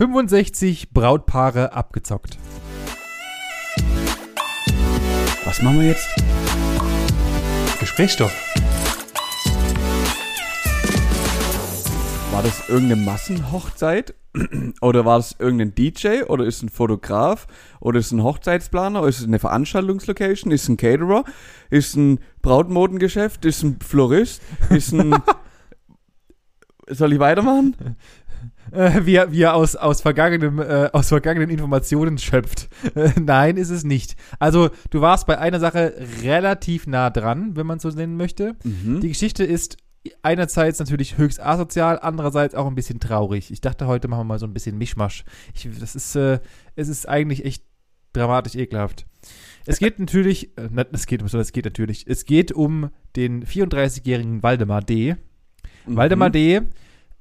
65 Brautpaare abgezockt. Was machen wir jetzt? Gesprächsstoff. War das irgendeine Massenhochzeit? Oder war das irgendein DJ? Oder ist es ein Fotograf? Oder ist es ein Hochzeitsplaner? Oder ist es eine Veranstaltungslocation? Ist es ein Caterer? Ist es ein Brautmodengeschäft? Ist es ein Florist? Ist es ein... Soll ich weitermachen? Äh, wie, er, wie er aus, aus, vergangenem, äh, aus vergangenen Informationen schöpft. Äh, nein, ist es nicht. Also, du warst bei einer Sache relativ nah dran, wenn man so nennen möchte. Mhm. Die Geschichte ist einerseits natürlich höchst asozial, andererseits auch ein bisschen traurig. Ich dachte, heute machen wir mal so ein bisschen Mischmasch. Ich, das ist, äh, es ist eigentlich echt dramatisch ekelhaft. Es geht natürlich, äh, es geht, es geht natürlich, es geht um den 34-jährigen Waldemar D. Mhm. Waldemar D.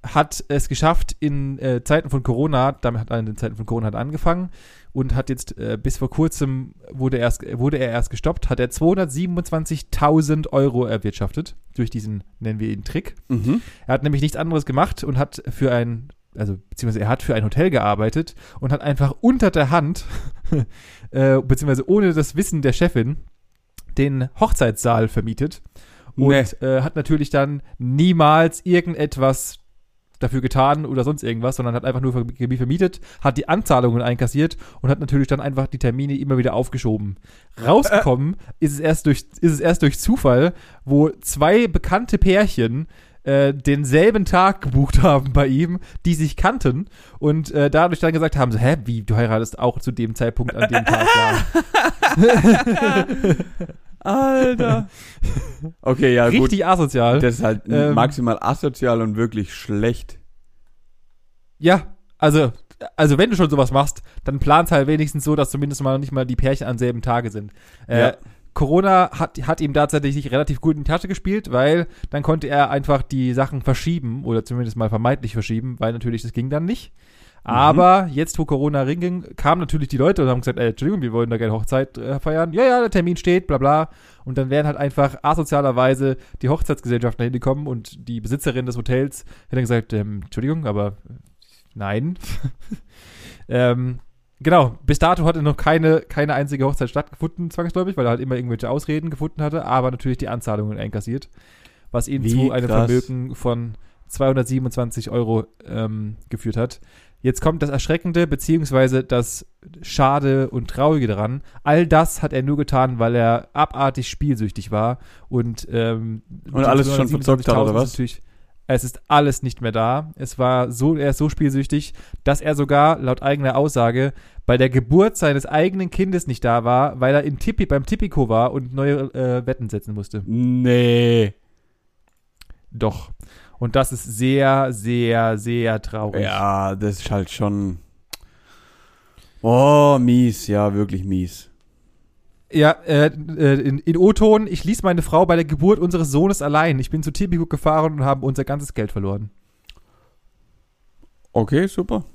hat es geschafft in äh, Zeiten von Corona, damit hat er in den Zeiten von Corona hat angefangen und hat jetzt äh, bis vor kurzem wurde er, erst, wurde er erst gestoppt, hat er 227.000 Euro erwirtschaftet durch diesen, nennen wir ihn Trick. Mhm. Er hat nämlich nichts anderes gemacht und hat für ein, also beziehungsweise er hat für ein Hotel gearbeitet und hat einfach unter der Hand, äh, beziehungsweise ohne das Wissen der Chefin, den Hochzeitssaal vermietet und Nee. äh, hat natürlich dann niemals irgendetwas dafür getan oder sonst irgendwas, sondern hat einfach nur ver- vermietet, hat die Anzahlungen einkassiert und hat natürlich dann einfach die Termine immer wieder aufgeschoben. Rausgekommen ist es erst durch ist es erst durch Zufall, wo zwei bekannte Pärchen äh, denselben Tag gebucht haben bei ihm, die sich kannten und äh, dadurch dann gesagt haben, so, hä, wie, du heiratest auch zu dem Zeitpunkt an dem Tag, ja. Alter. Okay, ja gut. Richtig asozial. Das ist halt Ähm, maximal asozial und wirklich schlecht. Ja, also, also wenn du schon sowas machst, dann plan's halt wenigstens so, dass zumindest mal nicht mal die Pärchen am selben Tage sind. Äh, Ja. Corona hat, hat ihm tatsächlich relativ gut in die Tasche gespielt, weil dann konnte er einfach die Sachen verschieben oder zumindest mal vermeintlich verschieben, weil natürlich das ging dann nicht. Aber jetzt, wo Corona ringing, kamen natürlich die Leute und haben gesagt, ey, Entschuldigung, wir wollen da gerne Hochzeit äh, feiern. Ja, ja, der Termin steht, bla bla. Und dann wären halt einfach asozialerweise die Hochzeitsgesellschaften dahin gekommen und die Besitzerin des Hotels hätte dann gesagt, ähm, Entschuldigung, aber äh, nein. ähm, genau, bis dato hatte noch keine, keine einzige Hochzeit stattgefunden, zwangsläufig, weil er halt immer irgendwelche Ausreden gefunden hatte, aber natürlich die Anzahlungen einkassiert, was ihn Wie zu einem krass. Vermögen von 227 Euro ähm, geführt hat. Jetzt kommt das Erschreckende, beziehungsweise das Schade und Traurige daran. All das hat er nur getan, weil er abartig spielsüchtig war und, ähm, Und alles schon verzockt hat, oder 227.000 was? es ist alles nicht mehr da. Es war so, er ist so spielsüchtig, dass er sogar laut eigener Aussage bei der Geburt seines eigenen Kindes nicht da war, weil er in Tippi, beim Tipico war und neue äh, Wetten setzen musste. Nee. Doch. Und das ist sehr, sehr, sehr traurig. Ja, das ist halt schon. Oh, mies, ja, wirklich mies. Ja, äh, äh, in, in O-Ton, ich ließ meine Frau bei der Geburt unseres Sohnes allein. Ich bin zu Tipico gefahren und habe unser ganzes Geld verloren. Okay, super.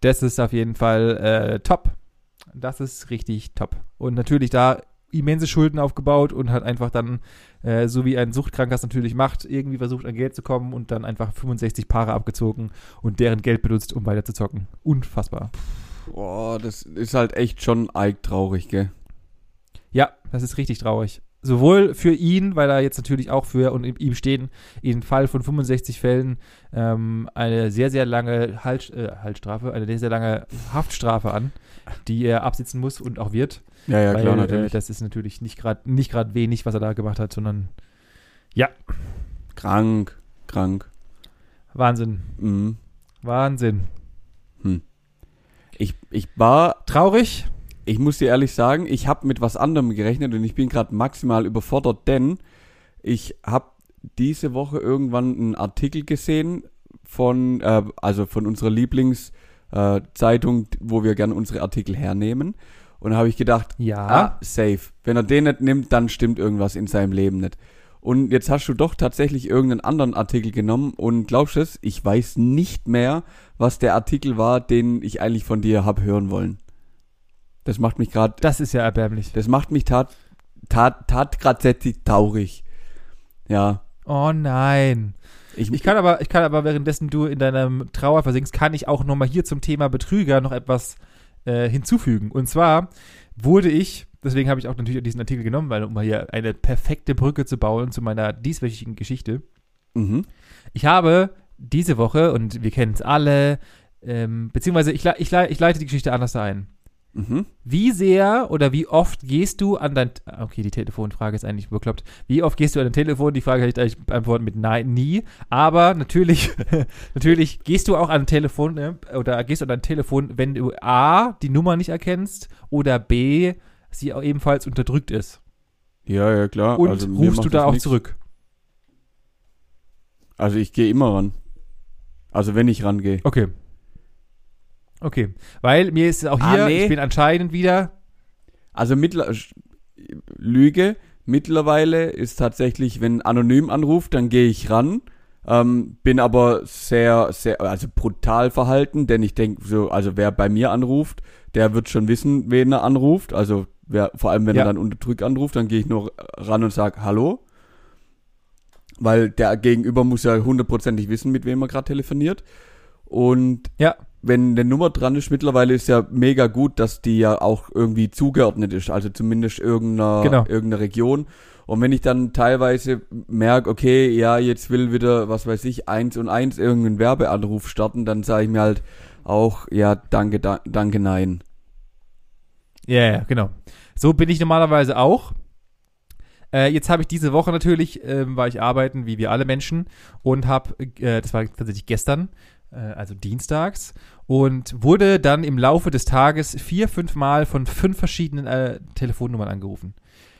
Das ist auf jeden Fall äh, top. Das ist richtig top. Und natürlich da immense Schulden aufgebaut und hat einfach dann, äh, so wie ein Suchtkranker es natürlich macht, irgendwie versucht an Geld zu kommen und dann einfach 65 Paare abgezogen und deren Geld benutzt, um weiter zu zocken. Unfassbar. Boah, das ist halt echt schon eig traurig, gell? Ja, das ist richtig traurig. Sowohl für ihn, weil er jetzt natürlich auch für und in ihm stehen, im Fall von 65 Fällen ähm, eine sehr, sehr lange halt, äh, Haltstrafe, eine sehr, sehr lange Haftstrafe an, die er absitzen muss und auch wird. Ja, ja, weil klar, äh, natürlich. das ist natürlich nicht gerade nicht gerade wenig, was er da gemacht hat, sondern ja, krank, krank. Wahnsinn. Mhm. Wahnsinn. Ich, ich war, Traurig? Ich muss dir ehrlich sagen, ich habe mit was anderem gerechnet und ich bin gerade maximal überfordert, denn ich habe diese Woche irgendwann einen Artikel gesehen von, äh, also von unserer Lieblingszeitung, äh, wo wir gerne unsere Artikel hernehmen. Und da habe ich gedacht, Ja. Ah, safe. Wenn er den nicht nimmt, dann stimmt irgendwas in seinem Leben nicht. Und jetzt hast du doch tatsächlich irgendeinen anderen Artikel genommen und glaubst es, ich weiß nicht mehr, was der Artikel war, den ich eigentlich von dir hab hören wollen. Das macht mich gerade, Das ist ja erbärmlich. das macht mich tat, tat, tat sehr traurig. Ja. Oh nein. Ich, Ich kann aber, ich kann aber währenddessen du in deinem Trauer versinkst, kann ich auch nochmal hier zum Thema Betrüger noch etwas äh, hinzufügen. Und zwar wurde ich, deswegen habe ich auch natürlich diesen Artikel genommen, weil um mal hier eine perfekte Brücke zu bauen zu meiner dieswöchigen Geschichte. mhm. Ich habe diese Woche, und wir kennen es alle, ähm, beziehungsweise ich, ich, ich leite die Geschichte anders ein. Mhm. Wie sehr oder wie oft gehst du an dein. Okay, die Telefonfrage ist eigentlich bekloppt. Wie oft gehst du an dein Telefon? Die Frage kann ich eigentlich beantworten mit Nein, nie. Aber natürlich, natürlich gehst du auch an ein Telefon ne? oder gehst du an dein Telefon, wenn du A, die Nummer nicht erkennst oder B, sie auch ebenfalls unterdrückt ist. Ja, ja, klar. Und also, rufst du da auch nix. zurück? Also ich gehe immer ran. Also wenn ich rangehe. Okay. Okay. Weil mir ist auch Ah, hier, nee. ich bin anscheinend wieder. Also mittler Lüge. Mittlerweile ist tatsächlich, wenn anonym anruft, dann gehe ich ran. Ähm, bin aber sehr, sehr, also brutal verhalten, denn ich denke so, also wer bei mir anruft, der wird schon wissen, wen er anruft. Also wer, vor allem wenn Ja. er dann unterdrückt anruft, dann gehe ich nur ran und sage Hallo. Weil der Gegenüber muss ja hundertprozentig wissen, mit wem er gerade telefoniert. Und Ja. Wenn eine Nummer dran ist, mittlerweile ist ja mega gut, dass die ja auch irgendwie zugeordnet ist, also zumindest irgendeiner, Genau. irgendeiner Region. Und wenn ich dann teilweise merke, okay, ja, jetzt will wieder, was weiß ich, eins und eins irgendeinen Werbeanruf starten, dann sage ich mir halt auch, ja, danke, da, danke, nein. Ja, ja, genau. So bin ich normalerweise auch. Äh, jetzt habe ich diese Woche natürlich, ähm, war ich arbeiten, wie wir alle Menschen, und habe, äh, das war tatsächlich gestern, äh, also dienstags, und wurde dann im Laufe des Tages vier, fünf Mal von fünf verschiedenen äh, Telefonnummern angerufen.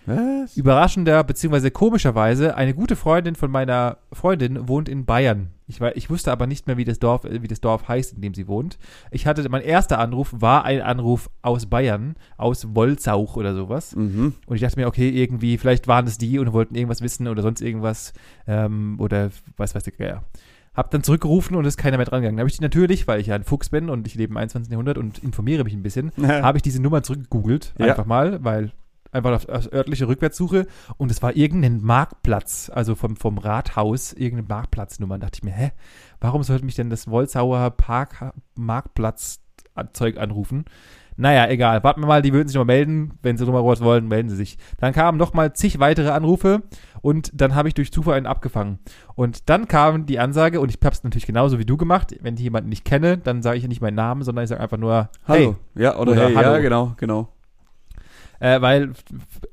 Was? Überraschender, beziehungsweise komischerweise, eine gute Freundin von meiner Freundin wohnt in Bayern. Ich, wei- ich wusste aber nicht mehr, wie das, Dorf, äh, wie das Dorf heißt, in dem sie wohnt. Ich hatte, mein erster Anruf war ein Anruf aus Bayern, aus Wolzauch oder sowas. Mhm. Und ich dachte mir, okay, irgendwie, vielleicht waren es die und wollten irgendwas wissen oder sonst irgendwas. Ähm, oder was weiß ich, ja. Hab dann zurückgerufen und ist keiner mehr dran gegangen. Dann habe ich die natürlich, weil ich ja ein Fuchs bin und ich lebe im 21. Jahrhundert und informiere mich ein bisschen, habe ich diese Nummer zurückgegoogelt, Ja. einfach mal, weil einfach auf, auf örtliche Rückwärtssuche und es war irgendein Marktplatz, also vom, vom Rathaus, irgendeine Marktplatznummer. Da dachte ich mir, hä, warum sollte mich denn das Wolzauer Park Marktplatz-Zeug anrufen? Naja, egal. Warten wir mal, die würden sich noch mal melden. Wenn sie nochmal was wollen, melden sie sich. Dann kamen nochmal zig weitere Anrufe und dann habe ich durch Zufall einen abgefangen. Und dann kam die Ansage, und ich habe es natürlich genauso wie du gemacht. Wenn ich jemanden nicht kenne, dann sage ich nicht meinen Namen, sondern ich sage einfach nur, Hallo. Ja, oder, Oder hey, hallo. ja, genau, genau. Äh, weil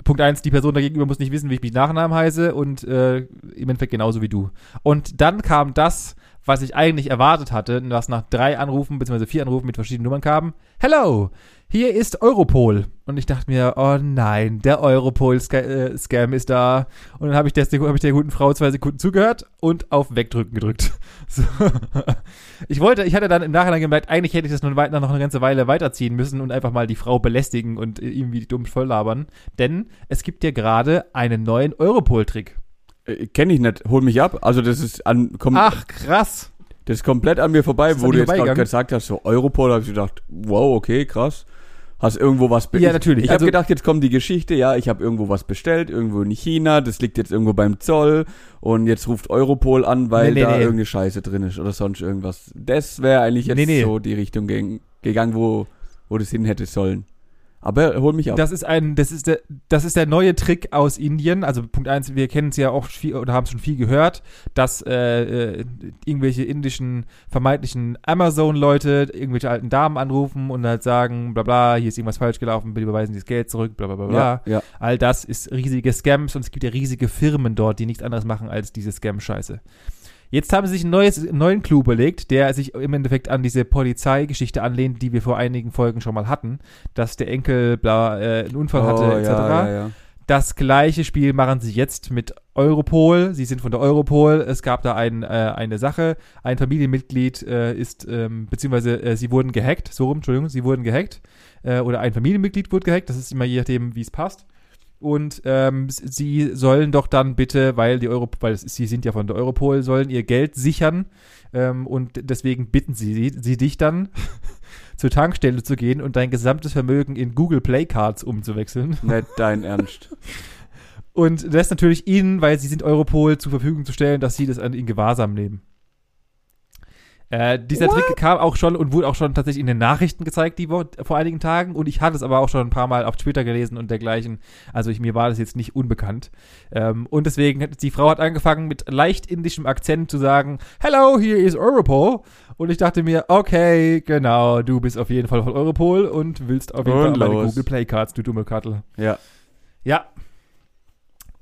Punkt eins, die Person dagegenüber muss nicht wissen, wie ich mich Nachnamen heiße und äh, im Endeffekt genauso wie du. Und dann kam das, was ich eigentlich erwartet hatte, was nach drei Anrufen bzw. vier Anrufen mit verschiedenen Nummern kam. Hello, hier ist Europol. Und ich dachte mir, oh nein, der Europol-Scam ist da. Und dann habe ich, hab ich der guten Frau zwei Sekunden zugehört und auf Wegdrücken gedrückt. So. Ich wollte, ich hatte dann im Nachhinein gemerkt, eigentlich hätte ich das noch eine ganze Weile weiterziehen müssen und einfach mal die Frau belästigen und irgendwie dumm voll labern. Denn es gibt ja gerade einen neuen Europol-Trick. Äh, Kenne ich nicht, hol mich ab. Also das ist an, kommt, Ach, krass. das ist komplett an mir vorbei, wo du jetzt gerade gesagt hast, so Europol, habe ich gedacht, wow, okay, krass. Hast irgendwo was Ja, natürlich. Ich habe Also- gedacht, jetzt kommt die Geschichte, ja, ich habe irgendwo was bestellt, irgendwo in China, das liegt jetzt irgendwo beim Zoll und jetzt ruft Europol an, weil Nee, nee, da nee. irgendeine Scheiße drin ist oder sonst irgendwas. Das wäre eigentlich jetzt so die Richtung geg- gegangen, wo, wo das hin hätte sollen. Aber hol mich ab. Das ist ein, das ist der, das ist der neue Trick aus Indien. Also Punkt eins, wir kennen es ja auch viel oder haben schon viel gehört, dass äh, äh, irgendwelche indischen vermeintlichen Amazon-Leute irgendwelche alten Damen anrufen und halt sagen, bla bla, hier ist irgendwas falsch gelaufen, bitte überweisen Sie das Geld zurück, bla bla bla bla. ja, ja. All das ist riesige Scams und es gibt ja riesige Firmen dort, die nichts anderes machen als diese Scam-Scheiße. Jetzt haben sie sich ein neues, einen neuen Clou überlegt, der sich im Endeffekt an diese Polizeigeschichte anlehnt, die wir vor einigen Folgen schon mal hatten, dass der Enkel bla, äh, einen Unfall hatte, Oh, etc. ja, ja, ja. Das gleiche Spiel machen sie jetzt mit Europol. Sie sind von der Europol. Es gab da ein, äh, eine Sache. Ein Familienmitglied äh, ist, ähm, beziehungsweise äh, sie wurden gehackt. So rum, Entschuldigung, sie wurden gehackt. Äh, oder ein Familienmitglied wurde gehackt. Das ist immer je nachdem, wie es passt. Und ähm, sie sollen doch dann bitte, weil die Euro, weil sie sind ja von der Europol, sollen ihr Geld sichern. Ähm, und deswegen bitten sie, sie, dich dann zur Tankstelle zu gehen und dein gesamtes Vermögen in Google Play Cards umzuwechseln. Nicht dein Ernst. Und das natürlich ihnen, weil sie sind Europol, zur Verfügung zu stellen, dass sie das an in Gewahrsam nehmen. Äh, dieser What? Trick kam auch schon und wurde auch schon tatsächlich in den Nachrichten gezeigt, die Wo vor einigen Tagen. Und ich hatte es aber auch schon ein paar Mal auf Twitter gelesen und dergleichen. Also ich, mir war das jetzt nicht unbekannt. Ähm, und deswegen, hat- die Frau hat angefangen mit leicht indischem Akzent zu sagen, Hello, here is Europol. Und ich dachte mir, okay, genau, du bist auf jeden Fall von Europol und willst auf jeden Und Fall meine. Google Play Cards, du dumme Kattel. Ja. Ja.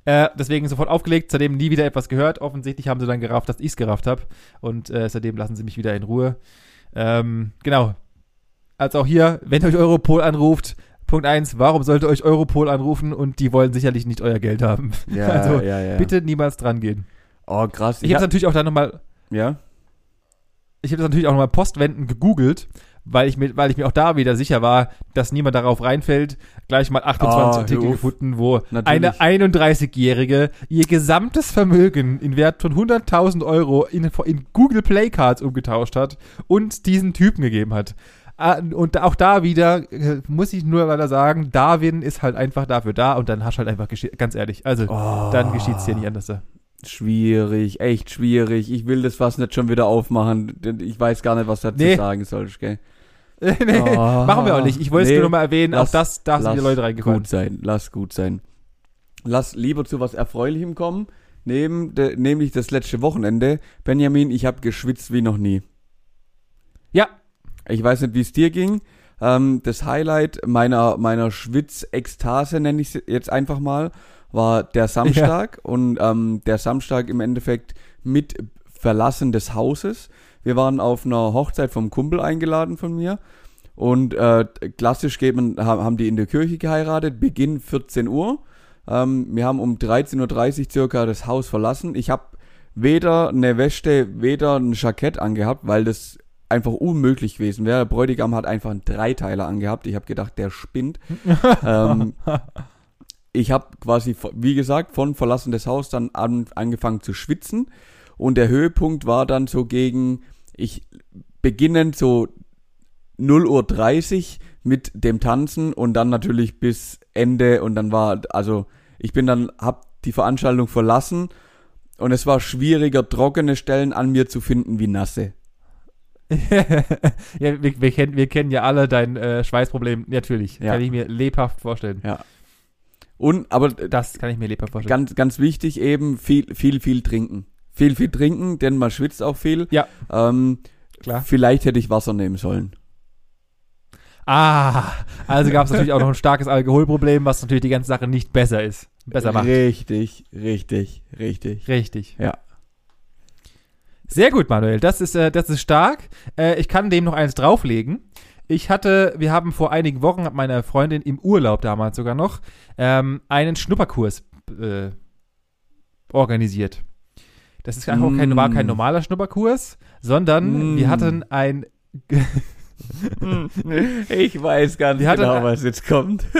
Äh, deswegen sofort aufgelegt, seitdem nie wieder etwas gehört. Offensichtlich haben sie dann gerafft, dass ich es gerafft habe. Und äh, seitdem lassen sie mich wieder in Ruhe. Ähm, genau. Also auch hier, wenn euch Europol anruft, Punkt eins: warum sollte euch Europol anrufen und die wollen sicherlich nicht euer Geld haben? Ja, Also, ja, ja. Bitte niemals dran gehen. Oh, krass. Ich habe natürlich auch dann nochmal, ja. ich habe das natürlich auch nochmal postwendend gegoogelt, weil ich, mir, weil ich mir auch da wieder sicher war, dass niemand darauf reinfällt. Gleich mal 28 Ah, hör Artikel gefunden, wo Natürlich. eine 31-Jährige ihr gesamtes Vermögen in Wert von 100.000 Euro in, in Google Play Cards umgetauscht hat und diesen Typen gegeben hat. Ah, Und auch da wieder äh, muss ich nur leider sagen, Darwin ist halt einfach dafür da und dann hast du halt einfach, ganz ehrlich, also Oh, dann geschieht es dir nicht anders. Schwierig, echt schwierig. Ich will das fast nicht schon wieder aufmachen. denn Ich weiß gar nicht, was dazu Nee. sagen soll, gell? nee, Oh. machen wir auch nicht. Ich wollte es Nee, nur noch mal erwähnen, lass- auch das, da sind die Leute reingefallen. Gut sein, lass gut sein. Lass lieber zu was Erfreulichem kommen. Neben de, nämlich das letzte Wochenende. Benjamin, ich habe geschwitzt wie noch nie. Ja, Ich weiß nicht, wie es dir ging. Ähm, das Highlight meiner, meiner Schwitz-Ekstase, nenne ich es jetzt einfach mal, war der Samstag. Und ähm, der Samstag im Endeffekt mit Verlassen des Hauses. Wir waren auf einer Hochzeit vom Kumpel eingeladen von mir. Und äh, klassisch geben, ha- haben die in der Kirche geheiratet, Beginn 14 Uhr. Ähm, wir haben um 13.30 Uhr circa das Haus verlassen. Ich habe weder eine Weste, weder ein Jackett angehabt, weil das einfach unmöglich gewesen wäre. Der Bräutigam hat einfach einen Dreiteiler angehabt. Ich habe gedacht, der spinnt. ähm, ich habe quasi, wie gesagt, von Verlassen des Haus dann an, angefangen zu schwitzen. Und der Höhepunkt war dann so gegen, ich beginnend so 0 Uhr 30 mit dem Tanzen und dann natürlich bis Ende und dann war, also ich bin dann, hab die Veranstaltung verlassen und es war schwieriger, trockene Stellen an mir zu finden wie nasse. ja, wir, wir, kennen, wir kennen ja alle dein äh, Schweißproblem. Natürlich. Ja. Kann ich mir lebhaft vorstellen. Und, aber Das kann ich mir lebhaft vorstellen. ganz, ganz wichtig eben, viel, viel, viel trinken. Viel, viel trinken, denn man schwitzt auch viel. Ja. Ähm, Klar. Vielleicht hätte ich Wasser nehmen sollen. Ah, also gab es natürlich auch noch ein starkes Alkoholproblem, was natürlich die ganze Sache nicht besser ist. Besser macht. Richtig, richtig, richtig. Richtig. Ja. Sehr gut, Manuel. Das ist, äh, das ist stark. Äh, ich kann dem noch eins drauflegen. Ich hatte, wir haben vor einigen Wochen, hat meine Freundin im Urlaub damals sogar noch, ähm, einen Schnupperkurs äh, organisiert. Das ist einfach kein, Mm. war kein normaler Schnupperkurs, sondern Mm. wir hatten ein Ich weiß ganz Wir hatten- genau, was jetzt kommt.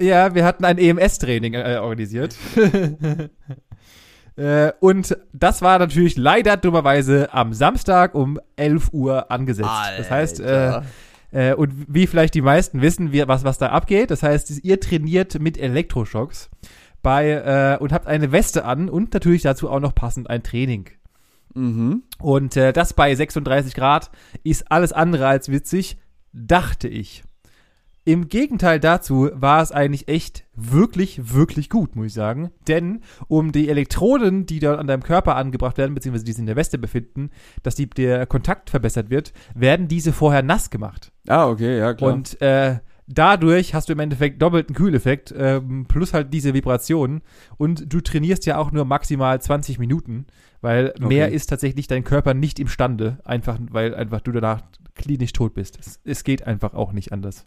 Ja, wir hatten ein EMS-Training äh, organisiert. äh, und das war natürlich leider dummerweise am Samstag um 11 Uhr angesetzt. Das heißt, äh, äh, und wie vielleicht die meisten wissen, wie, was, was da abgeht, das heißt, ihr trainiert mit Elektroschocks bei, äh, und habt eine Weste an und natürlich dazu auch noch passend ein Training. mhm. Und äh, das bei 36 Grad ist alles andere als witzig, dachte ich. Im Gegenteil dazu war es eigentlich echt wirklich, wirklich gut, muss ich sagen. Denn um die Elektroden, die dort an deinem Körper angebracht werden, beziehungsweise die sich in der Weste befinden, dass die, der Kontakt verbessert wird, werden diese vorher nass gemacht. Ah, okay, ja, klar. Und äh, dadurch hast du im Endeffekt doppelten Kühleffekt, ähm, plus halt diese Vibrationen. Und du trainierst ja auch nur maximal 20 Minuten, weil mehr Okay. ist tatsächlich dein Körper nicht imstande, einfach weil einfach du danach klinisch tot bist. Es, es geht einfach auch nicht anders.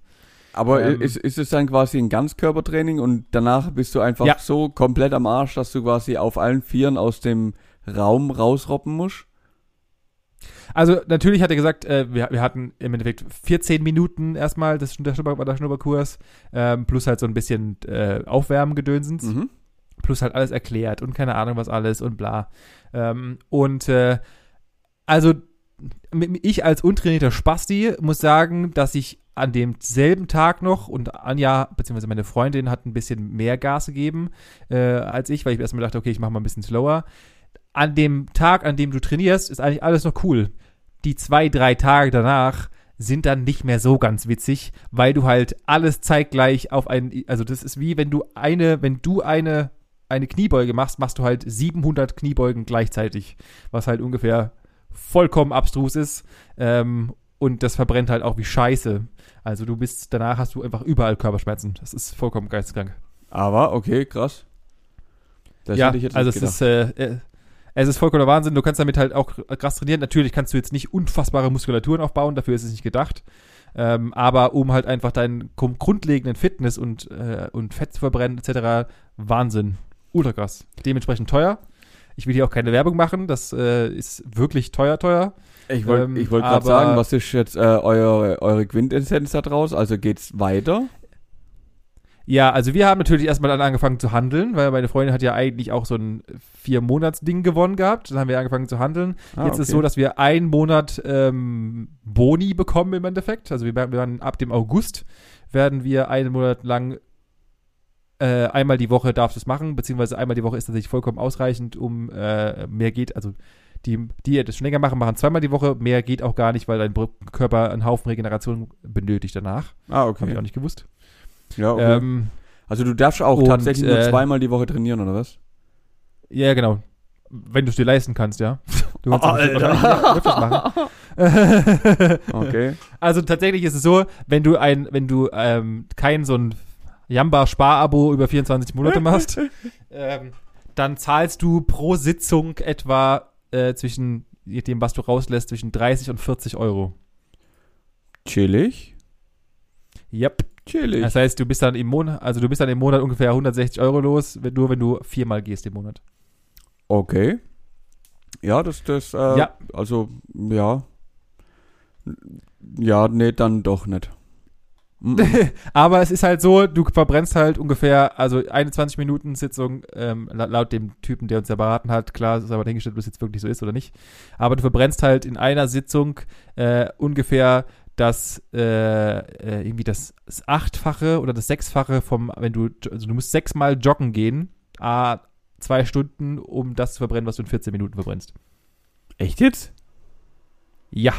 Aber ähm, ist, ist es dann quasi ein Ganzkörpertraining und danach bist du einfach Ja. so komplett am Arsch, dass du quasi auf allen Vieren aus dem Raum rausroppen musst? Also natürlich hat er gesagt, äh, wir, wir hatten im Endeffekt 14 Minuten erstmal das, der, Schnupper, der Schnupperkurs, ähm, plus halt so ein bisschen äh, Aufwärmgedönsens. Mhm. plus halt alles erklärt und keine Ahnung was alles und bla. Ähm, und äh, also ich als untrainierter Spasti muss sagen, dass ich an demselben Tag noch und Anja, beziehungsweise meine Freundin, hat ein bisschen mehr Gas gegeben äh, als ich, weil ich erstmal dachte, okay, ich mache mal ein bisschen slower. An dem Tag, an dem du trainierst, ist eigentlich alles noch cool. Die zwei, drei Tage danach sind dann nicht mehr so ganz witzig, weil du halt alles zeitgleich auf einen, also das ist wie wenn du eine, wenn du eine, eine Kniebeuge machst, machst du halt 700 Kniebeugen gleichzeitig, was halt ungefähr vollkommen abstrus ist. Ähm, und das verbrennt halt auch wie Scheiße. Also du bist, danach hast du einfach überall Körperschmerzen. Das ist vollkommen geisteskrank. Aber, okay, krass. Das ja, also es ist, äh, äh, es ist vollkommener Wahnsinn. Du kannst damit halt auch krass trainieren. Natürlich kannst du jetzt nicht unfassbare Muskulaturen aufbauen, dafür ist es nicht gedacht. Ähm, aber um halt einfach deinen grundlegenden Fitness und, äh, und Fett zu verbrennen etc. Wahnsinn. Ultra krass. Dementsprechend teuer. Ich will hier auch keine Werbung machen. Das äh, ist wirklich teuer, teuer. Ich wollte ähm, wollt gerade sagen, was ist jetzt äh, eure, eure Quintessenz da draus? Also geht's weiter? Ja, also wir haben natürlich erstmal dann angefangen zu handeln, weil meine Freundin hat ja eigentlich auch so ein Vier-Monats-Ding gewonnen gehabt. Dann haben wir angefangen zu handeln. Ah, Jetzt okay. ist so, dass wir einen Monat ähm, Boni bekommen im Endeffekt. Also wir werden ab dem August werden wir einen Monat lang äh, einmal die Woche darfst du es machen, beziehungsweise einmal die Woche ist tatsächlich vollkommen ausreichend, um äh, mehr geht, also die, die das schon länger machen, machen zweimal die Woche. Mehr geht auch gar nicht, weil dein Körper einen Haufen Regeneration benötigt danach. Ah, okay. Habe ich auch nicht gewusst. Ja, okay. Ähm, also du darfst auch und, tatsächlich nur äh, zweimal die Woche trainieren, oder was? Ja, genau. Wenn du es dir leisten kannst, ja. Du kannst oh, machen. okay. Also tatsächlich ist es so, wenn du ein, wenn du ähm, kein so ein Jamba-Spar-Abo über 24 Monate machst, ähm, dann zahlst du pro Sitzung etwa äh, zwischen dem, was du rauslässt, zwischen 30 und 40 Euro. Chillig. Yep. Chillig. Das heißt, du bist dann im Monat, also du bist dann im Monat ungefähr 160 Euro los, nur wenn du viermal gehst im Monat. Okay. Ja, das, das, äh, ja. also, ja. Ja, nee, dann doch nicht. Aber es ist halt so, du verbrennst halt ungefähr, also eine 20 Minuten Sitzung, ähm, laut dem Typen, der uns ja beraten hat, klar, ist aber dahingestellt, ob das jetzt wirklich so ist oder nicht. Aber du verbrennst halt in einer Sitzung äh, ungefähr das äh, äh, irgendwie das, das, achtfache oder das sechsfache vom, wenn du, also du musst sechsmal joggen gehen, a zwei Stunden, um das zu verbrennen, was du in 14 Minuten verbrennst. Echt jetzt? Ja.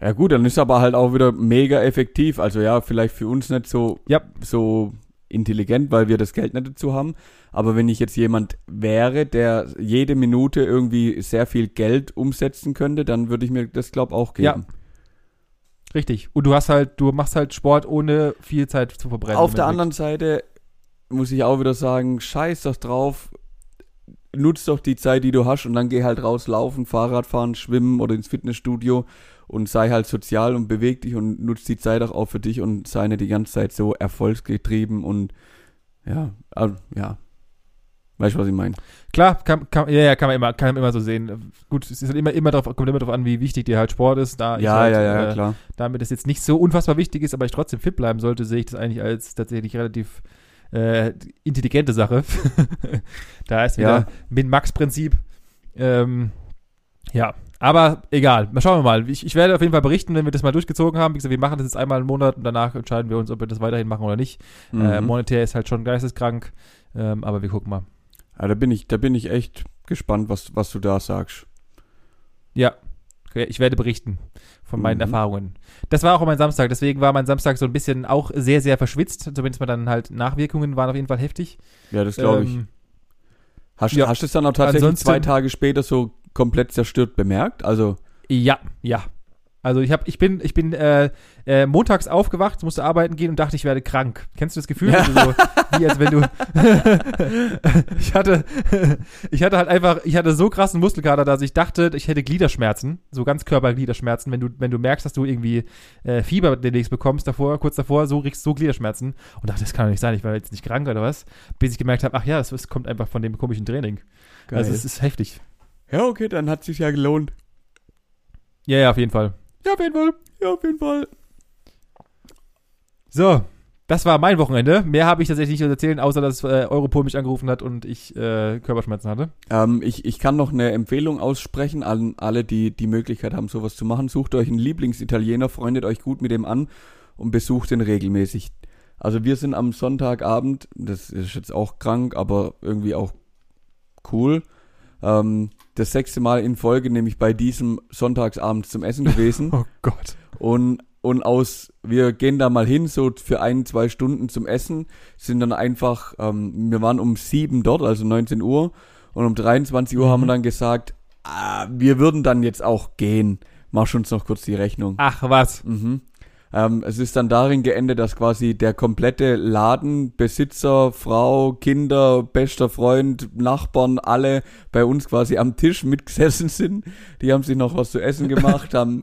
Ja gut, dann ist aber halt auch wieder mega effektiv. Also ja, vielleicht für uns nicht so, ja. so intelligent, weil wir das Geld nicht dazu haben. Aber wenn ich jetzt jemand wäre, der jede Minute irgendwie sehr viel Geld umsetzen könnte, dann würde ich mir das, glaube auch geben. Ja. Richtig. Und du hast halt, du machst halt Sport ohne viel Zeit zu verbrennen. Auf der anderen Seite muss ich auch wieder sagen, scheiß doch drauf, nutz doch die Zeit, die du hast und dann geh halt raus laufen, Fahrrad fahren, schwimmen oder ins Fitnessstudio und sei halt sozial und beweg dich und nutz die Zeit auch, auch für dich und sei nicht die ganze Zeit so erfolgsgetrieben und ja, also, ja. Weißt du, was ich meine? Klar, kann, kann, ja, ja, kann man immer, kann man immer so sehen. Gut, es ist halt immer, immer drauf, kommt immer darauf an, wie wichtig dir halt Sport ist. Da ja, halt, ja, ja, äh, klar. Damit es jetzt nicht so unfassbar wichtig ist, aber ich trotzdem fit bleiben sollte, sehe ich das eigentlich als tatsächlich relativ äh, intelligente Sache. da ist wieder ja. Min-Max-Prinzip. Ähm, ja, aber egal, mal schauen wir mal. Ich, ich, werde auf jeden Fall berichten, wenn wir das mal durchgezogen haben. Wie gesagt, wir machen das jetzt einmal im Monat und danach entscheiden wir uns, ob wir das weiterhin machen oder nicht. Mhm. Äh, monetär ist halt schon geisteskrank, ähm, aber wir gucken mal. Ja, da bin ich, da bin ich echt gespannt, was, was du da sagst. Ja, ich werde berichten von meinen mhm. Erfahrungen. Das war auch mein Samstag, deswegen war mein Samstag so ein bisschen auch sehr, sehr verschwitzt. Zumindest mal dann halt Nachwirkungen waren auf jeden Fall heftig. Ja, das glaube ich. Ähm, hast, ja. hast du es dann auch tatsächlich zwei Tage später so komplett zerstört bemerkt? Also. Ja, ja. Also ich habe, ich bin, ich bin äh, äh, montags aufgewacht, musste arbeiten gehen und dachte, ich werde krank. Kennst du das Gefühl? Ja. Also so, wie als wenn du. ich hatte, ich hatte halt einfach, ich hatte so krassen Muskelkater, dass ich dachte, ich hätte Gliederschmerzen, so ganz Körpergliederschmerzen. Wenn du, wenn du merkst, dass du irgendwie äh, Fieber demnächst bekommst, davor, kurz davor, so riechst du so Gliederschmerzen und dachte, das kann doch nicht sein, ich war jetzt nicht krank oder was, bis ich gemerkt habe, ach ja, das, kommt einfach von dem komischen Training. Geil. Also es ist heftig. Ja, okay, dann hat es sich ja gelohnt. Ja, ja, auf jeden Fall. Ja, auf jeden Fall. Ja, auf jeden Fall. So, das war mein Wochenende. Mehr habe ich tatsächlich nicht zu erzählen, außer dass äh, Europol mich angerufen hat und ich äh, Körperschmerzen hatte. Ähm, ich, ich kann noch eine Empfehlung aussprechen an alle, die die Möglichkeit haben, sowas zu machen. Sucht euch einen Lieblingsitaliener, freundet euch gut mit dem an und besucht ihn regelmäßig. Also wir sind am Sonntagabend, das ist jetzt auch krank, aber irgendwie auch cool, ähm, das sechste Mal in Folge nämlich bei diesem Sonntagsabend zum Essen gewesen. Oh Gott. Und, und aus, wir gehen da mal hin, so für ein, zwei Stunden zum Essen, sind dann einfach, ähm, wir waren um sieben dort, also 19 Uhr, und um 23 Uhr Mhm. haben wir dann gesagt, ah, wir würden dann jetzt auch gehen. Mach uns noch kurz die Rechnung. Ach was. Mhm. Ähm, es ist dann darin geendet, dass quasi der komplette Laden, Besitzer, Frau, Kinder, bester Freund, Nachbarn, alle bei uns quasi am Tisch mitgesessen sind. Die haben sich noch was zu essen gemacht, haben,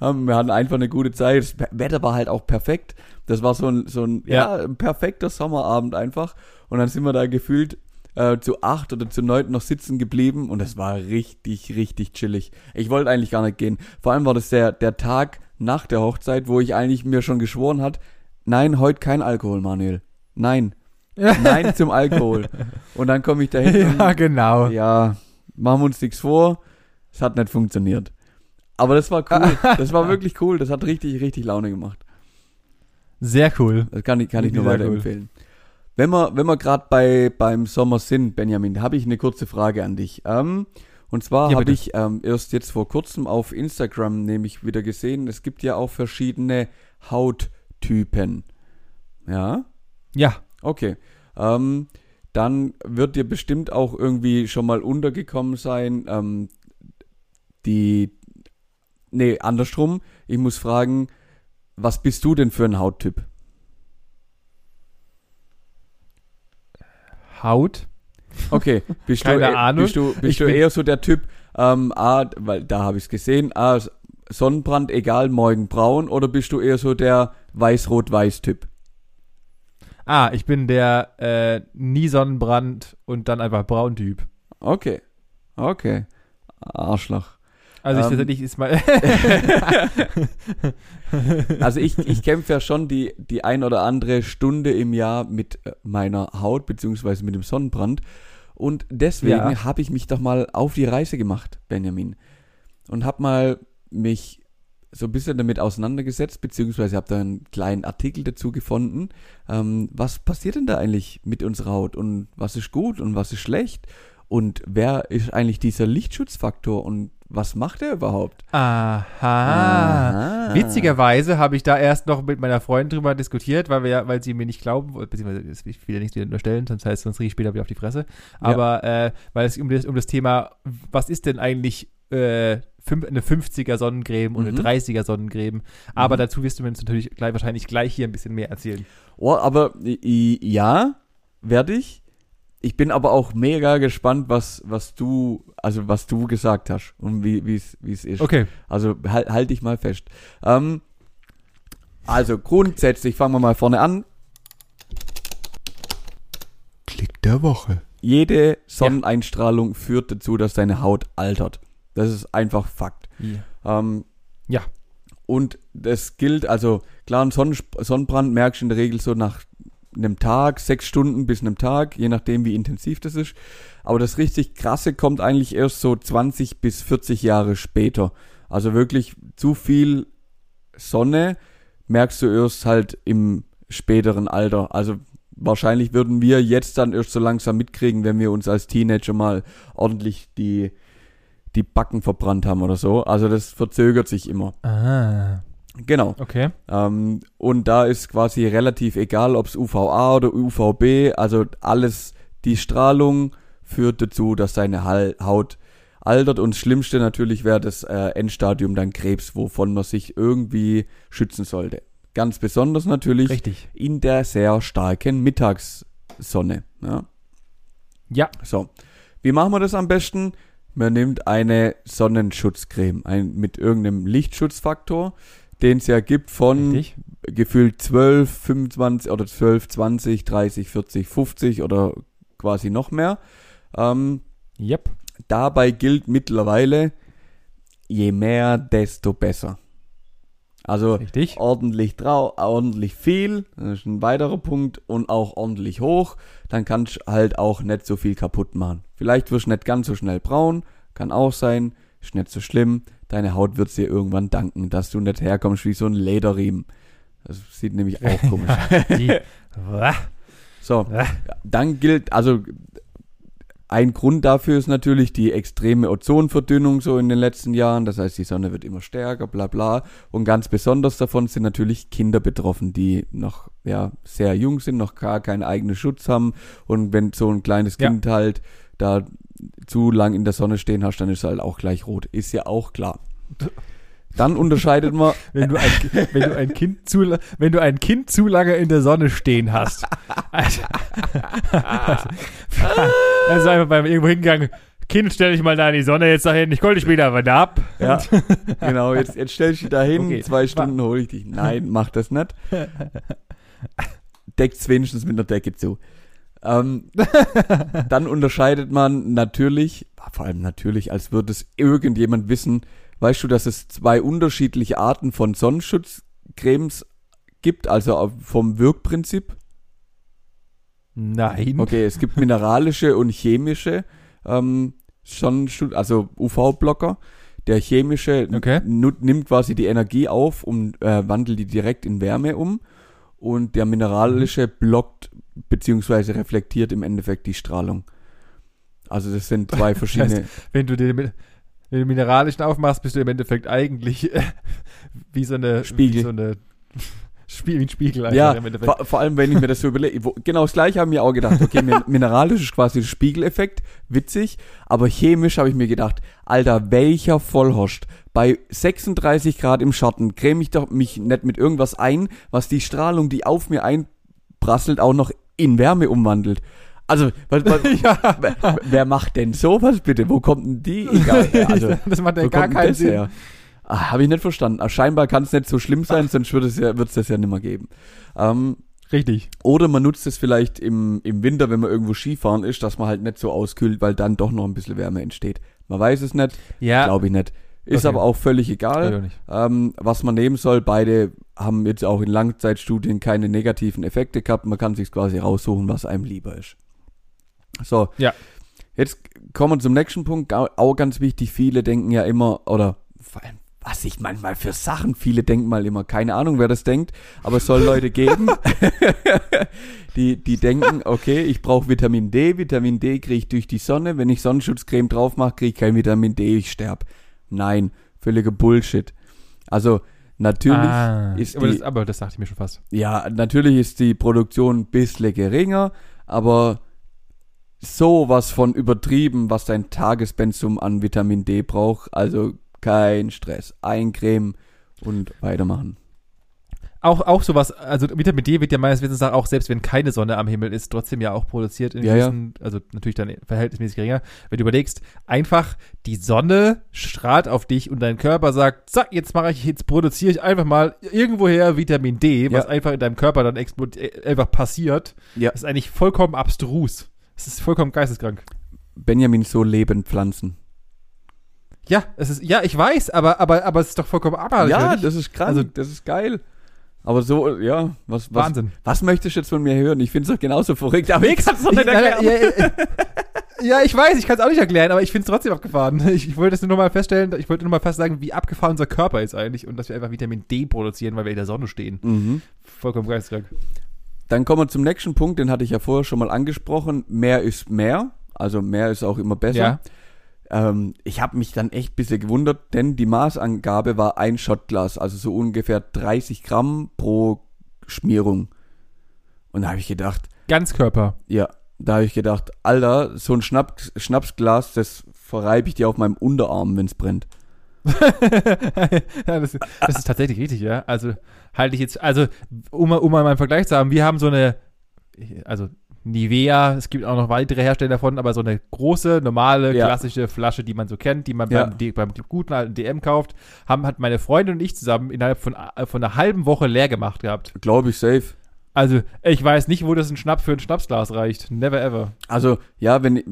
haben, wir hatten einfach eine gute Zeit. Das Wetter war halt auch perfekt. Das war so ein, so ein, ja, Ja. ein perfekter Sommerabend einfach. Und dann sind wir da gefühlt äh, zu acht oder zu neun noch sitzen geblieben und es war richtig, richtig chillig. Ich wollte eigentlich gar nicht gehen. Vor allem war das der, der Tag nach der Hochzeit, wo ich eigentlich mir schon geschworen hat, nein, heute kein Alkohol, Manuel. Nein. Nein zum Alkohol. Und dann komme ich dahin Ja, und, genau. ja, machen wir uns nichts vor. Es hat nicht funktioniert. Aber das war cool. Das war wirklich cool. Das hat richtig, richtig Laune gemacht. Sehr cool. Das kann ich, kann ich nur Sehr cool. weiterempfehlen. Wenn wir, wenn wir gerade bei, beim Sommer sind, Benjamin, habe ich eine kurze Frage an dich. Ähm, und zwar Ja, habe ich ähm, erst jetzt vor kurzem auf Instagram nämlich wieder gesehen, es gibt ja auch verschiedene Hauttypen. Ja? Ja. Okay. Ähm, dann wird dir bestimmt auch irgendwie schon mal untergekommen sein, ähm, die, nee, andersrum. Ich muss fragen, was bist du denn für ein Hauttyp? Haut. Okay, bist Keine du, e- Ahnung. Bist du, bist Ich du eher so der Typ, ähm, ah, weil da habe ich es gesehen, ah, Sonnenbrand, egal, morgen braun, oder bist du eher so der weiß-rot-weiß-Typ? Ah, ich bin der äh, nie Sonnenbrand und dann einfach Braun-Typ. Okay, okay, Arschloch. Also ich Ähm. tatsächlich ist mal. Also ich, ich kämpfe ja schon die, die ein oder andere Stunde im Jahr mit äh, meiner Haut, beziehungsweise mit dem Sonnenbrand. Und deswegen Ja. habe ich mich doch mal auf die Reise gemacht, Benjamin. Und habe mal mich so ein bisschen damit auseinandergesetzt, beziehungsweise habe da einen kleinen Artikel dazu gefunden. Ähm, was passiert denn da eigentlich mit unserer Haut und was ist gut und was ist schlecht? Und wer ist eigentlich dieser Lichtschutzfaktor und was macht er überhaupt? Aha. Aha. Witzigerweise habe ich da erst noch mit meiner Freundin drüber diskutiert, weil wir ja, weil sie mir nicht glauben, wollte, beziehungsweise das- ich will ja nichts wieder unterstellen, sonst heißt sonst kriege ich später wieder auf die Fresse. Aber äh, weil es um das, um das Thema, was ist denn eigentlich äh, fünf, eine 50er Sonnencreme und Mhm. eine 30er Sonnencreme? Aber Mhm. dazu wirst du mir jetzt natürlich gleich, wahrscheinlich gleich hier ein bisschen mehr erzählen. Oh, aber ja, werde ich. Ich bin aber auch mega gespannt, was, was du, also was du gesagt hast und wie wie es wie es ist. Okay. Also halt, halt dich mal fest. Ähm, also grundsätzlich fangen wir mal vorne an. Klick der Woche. Jede Sonneneinstrahlung führt dazu, dass deine Haut altert. Das ist einfach Fakt. Ähm, Ja. Und das gilt, also klar, ein Sonnenbrand merkst du in der Regel so nach einem Tag, sechs Stunden bis einem Tag, je nachdem wie intensiv das ist. Aber das richtig krasse kommt eigentlich erst so 20 bis 40 Jahre später. Also wirklich zu viel Sonne merkst du erst halt im späteren Alter. Also wahrscheinlich würden wir jetzt dann erst so langsam mitkriegen, wenn wir uns als Teenager mal ordentlich die, die Backen verbrannt haben oder so. Also das verzögert sich immer. Ah. Genau. Okay. Ähm, und da ist quasi relativ egal, ob es UVA oder UVB, also alles, die Strahlung führt dazu, dass deine Haut altert. Und das Schlimmste natürlich wäre das äh, Endstadium dann Krebs, wovon man sich irgendwie schützen sollte. Ganz besonders natürlich Richtig. in der sehr starken Mittagssonne. Ja. Ja. So, wie machen wir das am besten? Man nimmt eine Sonnenschutzcreme ein, mit irgendeinem Lichtschutzfaktor, den es ja gibt von Richtig. gefühlt 12, 25 oder 12, 20, 30, 40, 50 oder quasi noch mehr. Ähm, Yep. dabei gilt mittlerweile, je mehr, desto besser. Also Richtig. ordentlich drau, ordentlich viel, das ist ein weiterer Punkt und auch ordentlich hoch, dann kannst du halt auch nicht so viel kaputt machen. Vielleicht wirst du nicht ganz so schnell braun, kann auch sein, ist nicht so schlimm. Deine Haut wird dir irgendwann danken, dass du nicht herkommst wie so ein Lederriemen. Das sieht nämlich auch komisch aus. So, dann gilt, also ein Grund dafür ist natürlich die extreme Ozonverdünnung so in den letzten Jahren. Das heißt, die Sonne wird immer stärker, bla bla. Und ganz besonders davon sind natürlich Kinder betroffen, die noch ja sehr jung sind, noch gar keinen eigenen Schutz haben. Und wenn so ein kleines Ja. Kind halt da zu lang in der Sonne stehen hast, dann ist es halt auch gleich rot. Ist ja auch klar. Dann unterscheidet man wenn du ein, wenn du ein Kind zu, wenn du ein Kind zu lange in der Sonne stehen hast. Alter. Also einfach beim irgendwo hingegangen. Kind, stell dich mal da in die Sonne jetzt dahin. Ich hol dich wieder weiter ab. Ja, genau. Jetzt, jetzt stellst du dich da hin, Okay. zwei Stunden hole ich dich. Nein, mach das nicht. Deckt's wenigstens mit einer Decke zu. Ähm, dann unterscheidet man natürlich, vor allem natürlich, als würde es irgendjemand wissen, weißt du, dass es zwei unterschiedliche Arten von Sonnenschutzcremes gibt, also vom Wirkprinzip? Nein. Okay, es gibt mineralische und chemische ähm, Sonnenschutz, also UV-Blocker. Der chemische Okay. nimmt quasi die Energie auf und äh, wandelt die direkt in Wärme um. Und der mineralische blockt beziehungsweise reflektiert im Endeffekt die Strahlung. Also das sind zwei verschiedene. Wenn du den, wenn du den mineralischen aufmachst, bist du im Endeffekt eigentlich äh, wie so eine Spiegel. Wie so eine Spiel, wie ein Spiegel einfach ja, vor, vor allem wenn ich mir das so überlege. Genau das gleiche haben wir auch gedacht. Okay, min- mineralisch ist quasi der Spiegeleffekt, witzig. Aber chemisch habe ich mir gedacht, Alter, welcher Vollhorst. Bei 36 Grad im Schatten creme ich doch mich nicht mit irgendwas ein, was die Strahlung, die auf mir einprasselt, auch noch in Wärme umwandelt. Also, was, was, ja, wer, wer macht denn sowas bitte? Wo kommt denn die? Egal, also, das macht ja gar keinen Sinn. her? Ah, Habe ich nicht verstanden. Ah, scheinbar kann es nicht so schlimm sein, sonst würde es ja, wird's das ja nicht mehr geben. Ähm, Richtig. oder man nutzt es vielleicht im, im Winter, wenn man irgendwo Skifahren ist, dass man halt nicht so auskühlt, weil dann doch noch ein bisschen Wärme entsteht. Man weiß es nicht, Ja, glaube ich nicht. Ist Okay. aber auch völlig egal. Ähm, was man nehmen soll, beide haben jetzt auch in Langzeitstudien keine negativen Effekte gehabt. Man kann sich quasi raussuchen, was einem lieber ist. So. Ja. Jetzt kommen wir zum nächsten Punkt. Au- Auch ganz wichtig. Viele denken ja immer, oder vor allem, was ich manchmal für Sachen, viele denken mal immer, keine Ahnung, wer das denkt, aber es soll Leute geben, die, die denken, okay, ich brauche Vitamin D. Vitamin D kriege ich durch die Sonne. Wenn ich Sonnenschutzcreme drauf mache, kriege ich kein Vitamin D, ich sterb. Nein, völliger Bullshit. Also, natürlich ah, ist aber, die, das, aber das dachte ich mir schon fast. ja, natürlich ist die Produktion ein bisschen geringer, aber sowas von übertrieben, was dein Tagespensum an Vitamin D braucht. Also kein Stress. Eincremen und weitermachen. Auch, auch sowas, also Vitamin D wird ja meines Wissens nach auch, selbst wenn keine Sonne am Himmel ist, trotzdem ja auch produziert in Ja, ja. also natürlich dann verhältnismäßig geringer. Wenn du überlegst, einfach die Sonne strahlt auf dich und dein Körper sagt, zack, jetzt mache ich, jetzt produziere ich einfach mal irgendwoher Vitamin D, was Ja. einfach in deinem Körper dann äh, einfach passiert. Ja. Das ist eigentlich vollkommen abstrus. Das ist vollkommen geisteskrank. Benjamin, so leben Pflanzen. Ja, es ist, ja, ich weiß, aber, aber, aber es ist doch vollkommen abartig. ja, das ist krank, Also- das ist geil. Aber so, ja, was, was, Wahnsinn. was möchtest du jetzt von mir hören? Ich finde es doch genauso verrückt, aber ich kann es doch nicht erklären. Ja, ja, ja, ich weiß, ich kann es auch nicht erklären, aber ich finde es trotzdem abgefahren. Ich, ich wollte es nur mal feststellen, ich wollte nur mal fast sagen, wie abgefahren unser Körper ist eigentlich und dass wir einfach Vitamin D produzieren, weil wir in der Sonne stehen. Mhm. Vollkommen geisteskrank. Dann kommen wir zum nächsten Punkt, den hatte ich ja vorher schon mal angesprochen. Mehr ist mehr. Also mehr ist auch immer besser. Ja. Ähm, ich habe mich dann echt ein bisschen gewundert, denn die Maßangabe war ein Shotglas, also so ungefähr 30 Gramm pro Schmierung. Und da habe ich gedacht, Ganzkörper. ja, da habe ich gedacht, Alter, so ein Schnaps, Schnapsglas, das verreibe ich dir auf meinem Unterarm, wenn's brennt. ja, das, das ist tatsächlich richtig, ja. Also halte ich jetzt, also um, mal- um mal einen Vergleich zu haben, wir haben so eine, also Nivea, es gibt auch noch weitere Hersteller davon, aber so eine große, normale, Ja. klassische Flasche, die man so kennt, die man Ja. beim, beim guten alten DM kauft, haben, hat meine Freundin und ich zusammen innerhalb von, äh, von einer halben Woche leer gemacht gehabt. Glaube ich safe. Also, ich weiß nicht, wo das ein Schnaps für ein Schnapsglas reicht. Never ever. Also, ja, wenn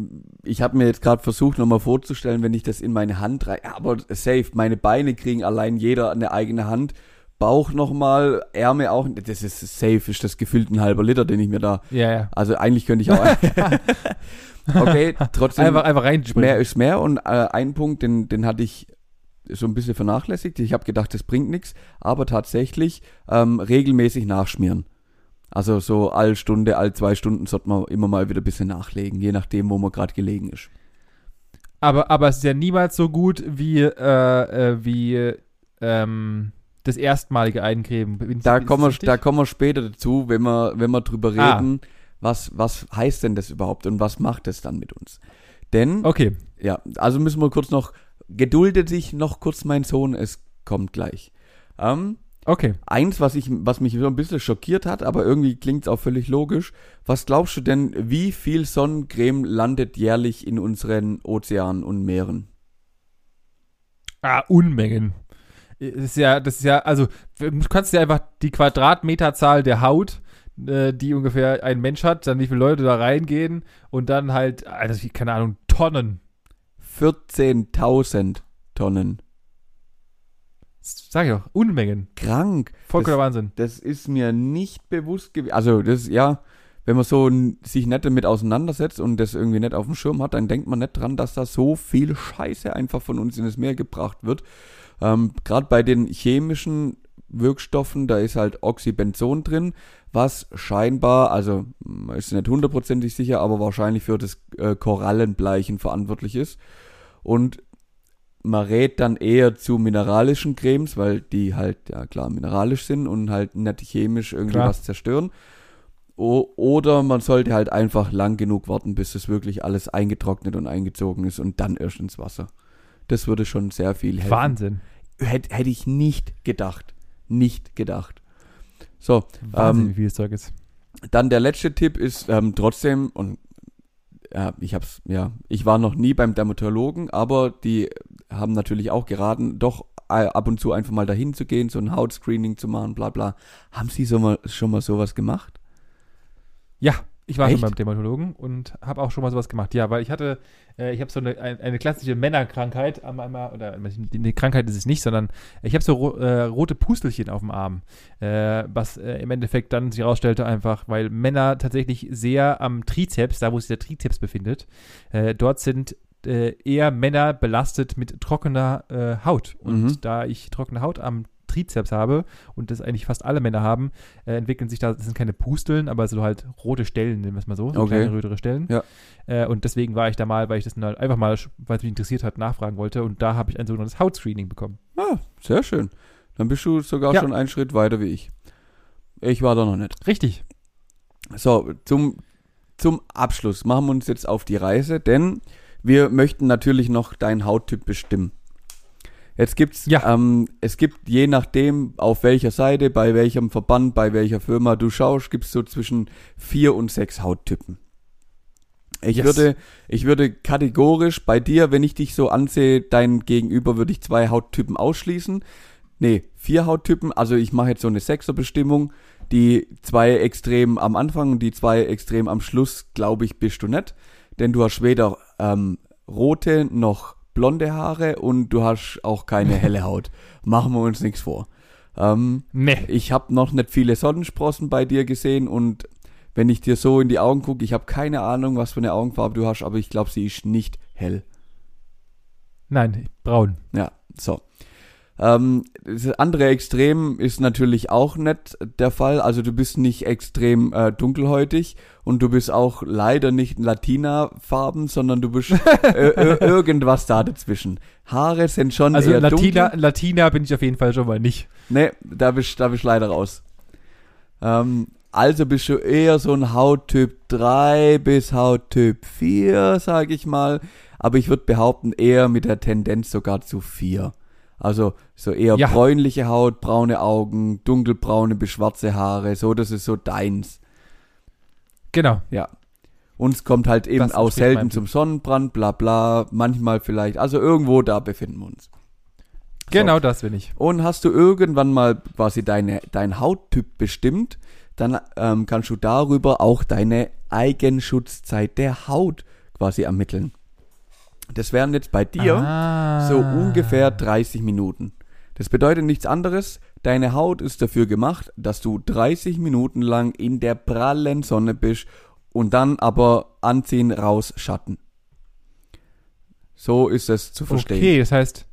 ich habe mir jetzt gerade versucht nochmal vorzustellen, wenn ich das in meine Hand rein, aber safe, meine Beine kriegen allein jeder eine eigene Hand. Bauch nochmal, Ärmel auch. Das ist safe, ist das gefühlt ein halber Liter, den ich mir da. Ja, ja. Also eigentlich könnte ich auch. okay, trotzdem. Einfach, einfach reinspringen. Mehr ist mehr und äh, ein Punkt, den, den hatte ich so ein bisschen vernachlässigt. Ich habe gedacht, das bringt nichts, aber tatsächlich ähm, regelmäßig nachschmieren. Also so alle Stunde, alle zwei Stunden sollte man immer mal wieder ein bisschen nachlegen, je nachdem, wo man gerade gelegen ist. Aber, aber es ist ja niemals so gut wie, äh, äh, wie ähm, das erstmalige Eincremen. Bin- Da kommen, das wir, da kommen wir später dazu, wenn wir, wenn wir drüber Ah. reden, was, was heißt denn das überhaupt und was macht es dann mit uns? Denn, Okay. ja, also müssen wir kurz noch, gedulde dich noch kurz, mein Sohn, es kommt gleich. Ähm, Okay. Eins, was, ich, was mich so ein bisschen schockiert hat, aber irgendwie klingt es auch völlig logisch. Was glaubst du denn, wie viel Sonnencreme landet jährlich in unseren Ozeanen und Meeren? Ah, Unmengen. Das ist ja, das ist ja, also, du kannst dir einfach die Quadratmeterzahl der Haut, äh, die ungefähr ein Mensch hat, dann wie viele Leute da reingehen und dann halt, also, keine Ahnung, Tonnen. 14.000 Tonnen. Sag ich doch, Unmengen. Krank. Vollkommener Wahnsinn. Das ist mir nicht bewusst gewesen. Also, das, ja, wenn man so sich nicht damit auseinandersetzt und das irgendwie nicht auf dem Schirm hat, dann denkt man nicht dran, dass da so viel Scheiße einfach von uns in das Meer gebracht wird. Ähm, Gerade bei den chemischen Wirkstoffen, da ist halt Oxybenzon drin, was scheinbar, also man ist nicht hundertprozentig sicher, aber wahrscheinlich für das äh, Korallenbleichen verantwortlich ist. Und man rät dann eher zu mineralischen Cremes, weil die halt, ja klar, mineralisch sind und halt nicht chemisch irgendwie Klar. was zerstören. O oder man sollte halt einfach lang genug warten, bis es wirklich alles eingetrocknet und eingezogen ist und dann erst ins Wasser. Das würde schon sehr viel helfen. Wahnsinn. Hätte hätte ich nicht gedacht. Nicht gedacht. So, Wahnsinn, Ähm, wie viel Zeug ist. dann der letzte Tipp ist ähm, trotzdem, und ja, ich hab's, ja, ich war noch nie beim Dermatologen, aber die haben natürlich auch geraten, doch äh, ab und zu einfach mal dahin zu gehen, so ein Hautscreening zu machen, bla bla. Haben Sie so mal, schon mal sowas gemacht? Ja, ich war Echt? schon beim Dermatologen und habe auch schon mal sowas gemacht. Ja, weil ich hatte, äh, ich habe so eine, ein, eine klassische Männerkrankheit am einmal, oder eine Krankheit ist es nicht, sondern ich habe so ro äh, rote Pustelchen auf dem Arm, äh, was äh, im Endeffekt dann sich herausstellte einfach, weil Männer tatsächlich sehr am Trizeps, da wo sich der Trizeps befindet, äh, dort sind äh, eher Männer belastet mit trockener Haut. Und Mhm. da ich trockene Haut am Trizeps habe und das eigentlich fast alle Männer haben, äh, entwickeln sich da, das sind keine Pusteln, aber so halt rote Stellen, nennen wir es mal so, so Okay. kleine rötere Stellen. Ja. Äh, und deswegen war ich da mal, weil ich das halt einfach mal, weil es mich interessiert hat, nachfragen wollte und da habe ich ein sogenanntes Hautscreening bekommen. Ah, sehr schön. Dann bist du sogar Ja. schon einen Schritt weiter wie ich. Ich war da noch nicht. Richtig. So, zum, zum Abschluss machen wir uns jetzt auf die Reise, denn wir möchten natürlich noch deinen Hauttyp bestimmen. Jetzt gibt's, Ja. ähm, es gibt je nachdem, auf welcher Seite, bei welchem Verband, bei welcher Firma du schaust, gibt's so zwischen vier und sechs Hauttypen. Ich Yes. würde, ich würde kategorisch bei dir, wenn ich dich so ansehe, dein Gegenüber, würde ich zwei Hauttypen ausschließen. Nee, vier Hauttypen. Also ich mache jetzt so eine Sechserbestimmung. Die zwei extrem am Anfang und die zwei extrem am Schluss, glaube ich, bist du nicht. Denn du hast weder ähm, rote noch blonde Haare und du hast auch keine helle Haut. Machen wir uns nichts vor. Ähm, Nee. ich habe noch nicht viele Sonnensprossen bei dir gesehen und wenn ich dir so in die Augen gucke, ich habe keine Ahnung, was für eine Augenfarbe du hast, aber ich glaube, sie ist nicht hell. Nein, braun. Ja, so. Ähm, das andere Extrem ist natürlich auch nicht der Fall. Also du bist nicht extrem äh, dunkelhäutig und du bist auch leider nicht Latina-Farben, sondern du bist äh, äh, irgendwas da dazwischen. Haare sind schon Also eher Latina, dunkel. Latina bin ich auf jeden Fall schon mal nicht. Nee, da bist, da bist leider raus. Ähm, also bist du eher so ein Hauttyp 3 bis Hauttyp 4, sag ich mal. Aber ich würde behaupten, eher mit der Tendenz sogar zu 4. Also so eher Ja. bräunliche Haut, braune Augen, dunkelbraune bis schwarze Haare, so das ist so deins. Genau. Ja. Uns kommt halt eben Das auch selten zum Sonnenbrand, bla bla, manchmal vielleicht, also irgendwo da befinden wir uns. Genau das bin ich. Und hast du irgendwann mal quasi deine, dein Hauttyp bestimmt, dann ähm, kannst du darüber auch deine Eigenschutzzeit der Haut quasi ermitteln. Das wären jetzt bei dir Ah. so ungefähr 30 Minuten. Das bedeutet nichts anderes, deine Haut ist dafür gemacht, dass du 30 Minuten lang in der prallen Sonne bist und dann aber anziehen, raus, Schatten. So ist es zu verstehen. Okay, das heißt.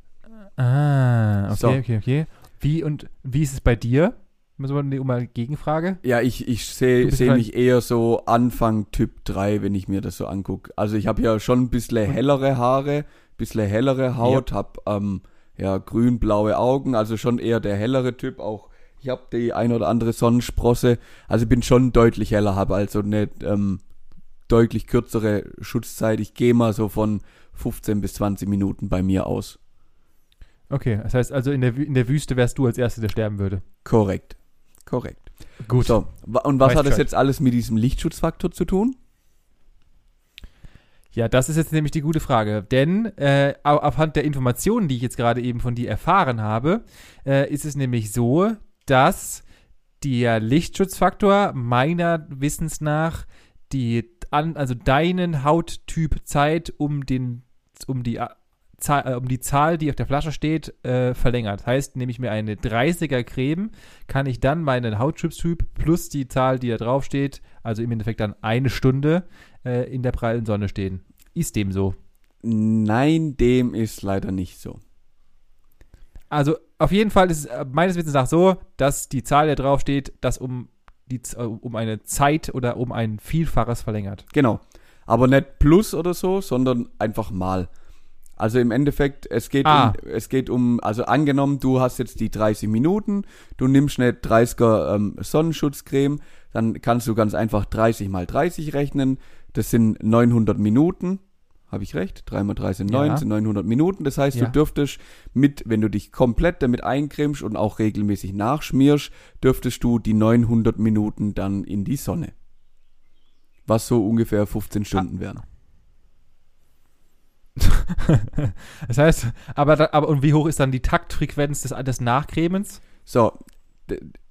Ah, okay, So. okay, okay. Wie und wie ist es bei dir? Müssen wir eine- um eine Gegenfrage? Ja, ich, ich sehe seh mich eher so Anfang Typ 3, wenn ich mir das so angucke. Also ich habe ja schon ein bisschen hellere Haare, bisschen hellere Haut, hab ähm, ja grün-blaue Augen, also schon eher der hellere Typ. Auch ich habe die ein oder andere Sonnensprosse, also bin schon deutlich heller, habe also eine ähm, deutlich kürzere Schutzzeit. Ich gehe mal so von 15 bis 20 Minuten bei mir aus. Okay, das heißt also in der, in der Wüste wärst du als Erster, der sterben würde. Korrekt. Korrekt. Gut. So, und was Weiß hat das jetzt alles mit diesem Lichtschutzfaktor zu tun? Ja, das ist jetzt nämlich die gute Frage. Denn äh, au- aufhand der Informationen, die ich jetzt gerade eben von dir erfahren habe, äh, ist es nämlich so, dass der Lichtschutzfaktor meiner Wissens nach die an, also deinen Hauttyp Zeit um den um die Zahl, äh, um die Zahl, die auf der Flasche steht, äh, verlängert. Heißt, nehme ich mir eine 30er Creme, kann ich dann meinen Hauttyp plus die Zahl, die da drauf steht, also im Endeffekt dann eine Stunde äh, in der prallen Sonne stehen. Ist dem so? Nein, dem ist leider nicht so. Also auf jeden Fall ist es äh, meines Wissens nach so, dass die Zahl, die da drauf steht, das um die äh, um eine Zeit oder um ein Vielfaches verlängert. Genau. Aber nicht plus oder so, sondern einfach mal. Also im Endeffekt, es geht, Ah. um, es geht um, also angenommen, du hast jetzt die 30 Minuten, du nimmst eine 30er ähm, Sonnenschutzcreme, dann kannst du ganz einfach 30 mal 30 rechnen. Das sind 900 Minuten. Habe ich recht? 3 mal 3 sind 9, Ja. sind 900 Minuten. Das heißt, Ja. du dürftest mit, wenn du dich komplett damit eincremst und auch regelmäßig nachschmierst, dürftest du die 900 Minuten dann in die Sonne. Was so ungefähr 15 Stunden wären. das heißt, aber, aber und wie hoch ist dann die Taktfrequenz des, des Nachcremens? So,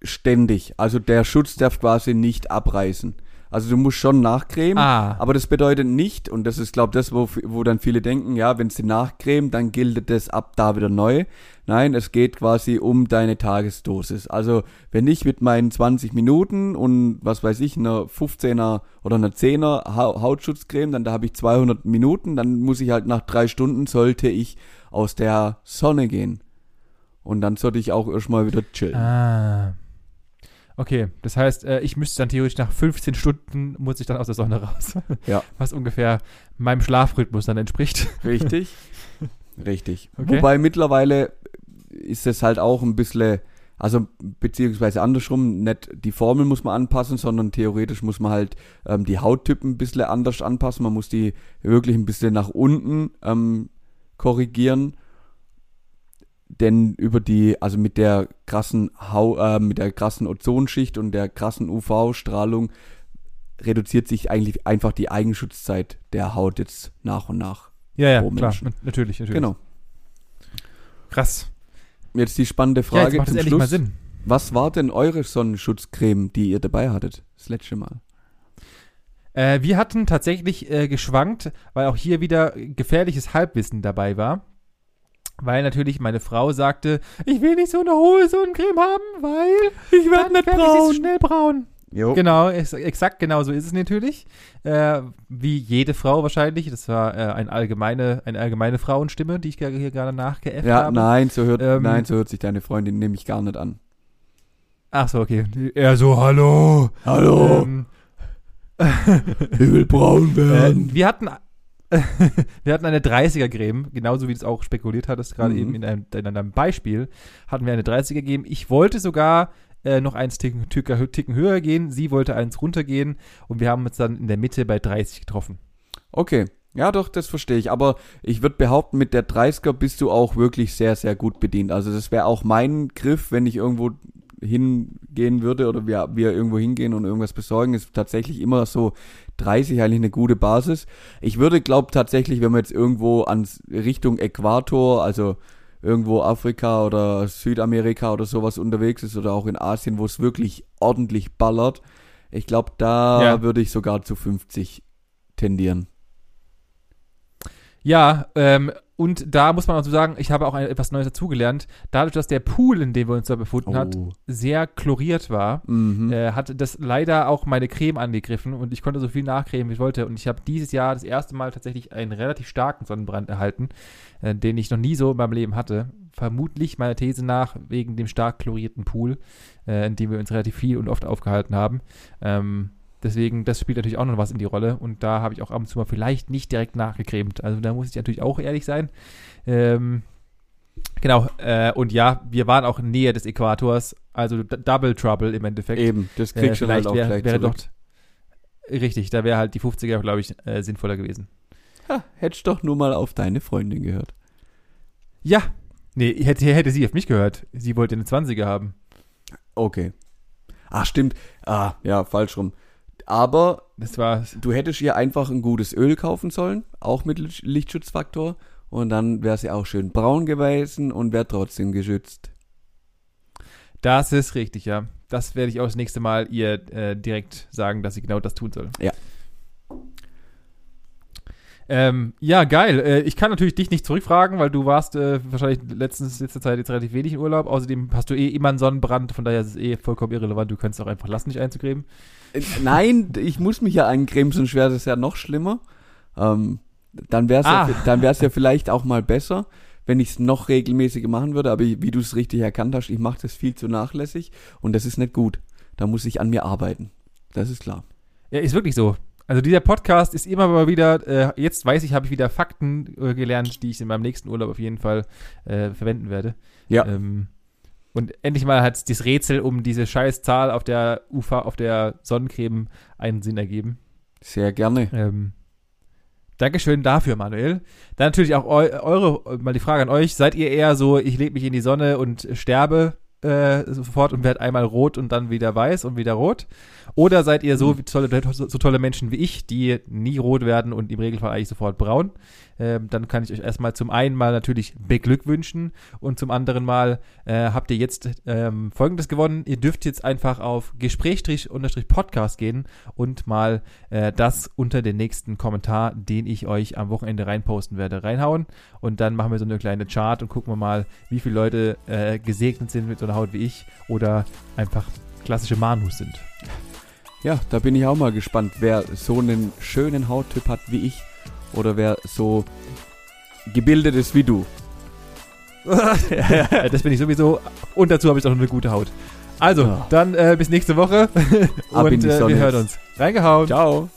ständig. Also der Schutz darf quasi nicht abreißen. Also du musst schon nachcremen, Ah, aber das bedeutet nicht, und das ist, glaube das, wo, wo dann viele denken, ja, wenn sie nachcremen, dann gilt das ab da wieder neu. Nein, es geht quasi um deine Tagesdosis. Also wenn ich mit meinen 20 Minuten und was weiß ich, einer 15er oder einer 10er Ha- Hautschutzcreme, dann da habe ich 200 Minuten, dann muss ich halt nach drei Stunden sollte ich aus der Sonne gehen. Und dann sollte ich auch erstmal wieder chillen. ah. Okay, das heißt, äh, ich müsste dann theoretisch nach 15 Stunden muss ich dann aus der Sonne raus. Ja. Was ungefähr meinem Schlafrhythmus dann entspricht. Richtig. Richtig. Okay. Wobei mittlerweile ist es halt auch ein bisschen, also beziehungsweise andersrum, nicht die Formel muss man anpassen, sondern theoretisch muss man halt ähm, die Hauttypen ein bisschen anders anpassen. Man muss die wirklich ein bisschen nach unten ähm, korrigieren. Denn über die, also mit der krassen Hau, äh, mit der krassen Ozonschicht und der krassen UV-Strahlung reduziert sich eigentlich einfach die Eigenschutzzeit der Haut jetzt nach und nach. Ja, ja, klar, natürlich, natürlich. Genau. Krass. Jetzt die spannende ja, Frage macht es zum Schluss. Sinn. Was war denn eure Sonnenschutzcreme, die ihr dabei hattet? Das letzte Mal. Äh, wir hatten tatsächlich äh, geschwankt, weil auch hier wieder gefährliches Halbwissen dabei war. Weil natürlich meine Frau sagte, ich will nicht so eine hohe Sonnencreme haben, weil Ich werde ich schnell braun. Jo. Genau, ex exakt genau so ist es natürlich. Äh, wie jede Frau wahrscheinlich. Das war äh, ein allgemeine, eine allgemeine Frauenstimme, die ich hier gerade nachgeäfft Ja, habe. nein, so hört, Ähm, nein, so hört sich deine Freundin nämlich gar nicht an. Ach so, okay. Er so, hallo. Ähm, ich will braun Äh, wir hatten wir hatten eine 30er Creme, genauso wie du es auch spekuliert hattest, gerade Mhm. eben in einem, in einem Beispiel, hatten wir eine 30er Creme. Ich wollte sogar äh, noch eins Ticken, Ticken, Ticken höher gehen, sie wollte eins runtergehen und wir haben uns dann in der Mitte bei 30 getroffen. Okay. Ja, doch, das verstehe ich. Aber ich würde behaupten, mit der 30er bist du auch wirklich sehr, sehr gut bedient. Also das wäre auch mein Griff, wenn ich irgendwo hingehen würde oder wir, wir irgendwo hingehen und irgendwas besorgen, ist tatsächlich immer so 30 eigentlich eine gute Basis. Ich würde glaube tatsächlich, wenn man jetzt irgendwo ans Richtung Äquator, also irgendwo Afrika oder Südamerika oder sowas unterwegs ist oder auch in Asien, wo es wirklich ordentlich ballert, ich glaube, da Ja. würde ich sogar zu 50 tendieren. Ja, ähm, und da muss man auch so sagen, ich habe auch ein, etwas Neues dazugelernt. Dadurch, dass der Pool, in dem wir uns da befunden hat, Oh. sehr chloriert war, Mhm. äh, hat das leider auch meine Creme angegriffen und ich konnte so viel nachcremen, wie ich wollte. Und ich habe dieses Jahr das erste Mal tatsächlich einen relativ starken Sonnenbrand erhalten, äh, den ich noch nie so in meinem Leben hatte. Vermutlich meiner These nach wegen dem stark chlorierten Pool, äh, in dem wir uns relativ viel und oft aufgehalten haben. Ähm, deswegen, das spielt natürlich auch noch was in die Rolle und da habe ich auch ab und zu mal vielleicht nicht direkt nachgecremt. Also da muss ich natürlich auch ehrlich sein. Ähm, genau, äh, und ja, wir waren auch näher des Äquators, also Double Trouble im Endeffekt. Eben, das Äh, kriegst du halt vielleicht auch wär, gleich wäre zurück. doch richtig, da wäre halt die 50er, glaube ich, äh, sinnvoller gewesen. Ha, hättest doch nur mal auf deine Freundin gehört. Ja, nee, hätte, hätte sie auf mich gehört. Sie wollte eine 20er haben. Okay. Ach, stimmt. Ah, ja, falsch rum. Aber Das war du hättest ihr einfach ein gutes Öl kaufen sollen, auch mit Licht- Lichtschutzfaktor. Und dann wäre sie auch schön braun gewesen und wäre trotzdem geschützt. Das ist richtig, ja. Das werde ich auch das nächste Mal ihr äh, direkt sagen, dass sie genau das tun soll. Ja. Ähm, ja, geil. Äh, ich kann natürlich dich nicht zurückfragen, weil du warst äh, wahrscheinlich letztens, letzte Zeit jetzt relativ wenig in Urlaub. Außerdem hast du eh immer einen Sonnenbrand, von daher ist es eh vollkommen irrelevant. Du könntest auch einfach lassen, dich einzucremen. Äh, Nein, ich muss mich ja eincremen, sonst wäre das ja noch schlimmer. Ähm, dann wäre es Ah. ja, dann wär's ja vielleicht auch mal besser, wenn ich es noch regelmäßiger machen würde. Aber wie du es richtig erkannt hast, ich mache das viel zu nachlässig und das ist nicht gut. Da muss ich an mir arbeiten. Das ist klar. Ja, ist wirklich so. Also dieser Podcast ist immer mal wieder, äh, jetzt weiß ich, habe ich wieder Fakten äh, gelernt, die ich in meinem nächsten Urlaub auf jeden Fall äh, verwenden werde. Ja. Ähm, und endlich mal hat das Rätsel um diese scheiß Zahl auf der UV, auf der Sonnencreme einen Sinn ergeben. Sehr gerne. Ähm, Dankeschön dafür, Manuel. Dann natürlich auch eu eure, mal die Frage an euch. Seid ihr eher so, ich lege mich in die Sonne und sterbe äh, sofort und werde einmal rot und dann wieder weiß und wieder rot? Oder seid ihr so, wie tolle, so, so tolle Menschen wie ich, die nie rot werden und im Regelfall eigentlich sofort braun? Ähm, dann kann ich euch erstmal zum einen mal natürlich beglückwünschen und zum anderen mal äh, habt ihr jetzt ähm, folgendes gewonnen. Ihr dürft jetzt einfach auf Gespräch-Podcast gehen und mal äh, das unter den nächsten Kommentar, den ich euch am Wochenende reinposten werde, reinhauen. Und dann machen wir so eine kleine Chart und gucken wir mal, wie viele Leute äh, gesegnet sind mit so einer Haut wie ich oder einfach klassische Manus sind. Ja, da bin ich auch mal gespannt, wer so einen schönen Hauttyp hat wie ich oder wer so gebildet ist wie du. Das bin ich sowieso. Und dazu habe ich auch noch eine gute Haut. Also, Ja. dann äh, bis nächste Woche. Ab und äh, wir hören uns. Reingehauen. Ciao.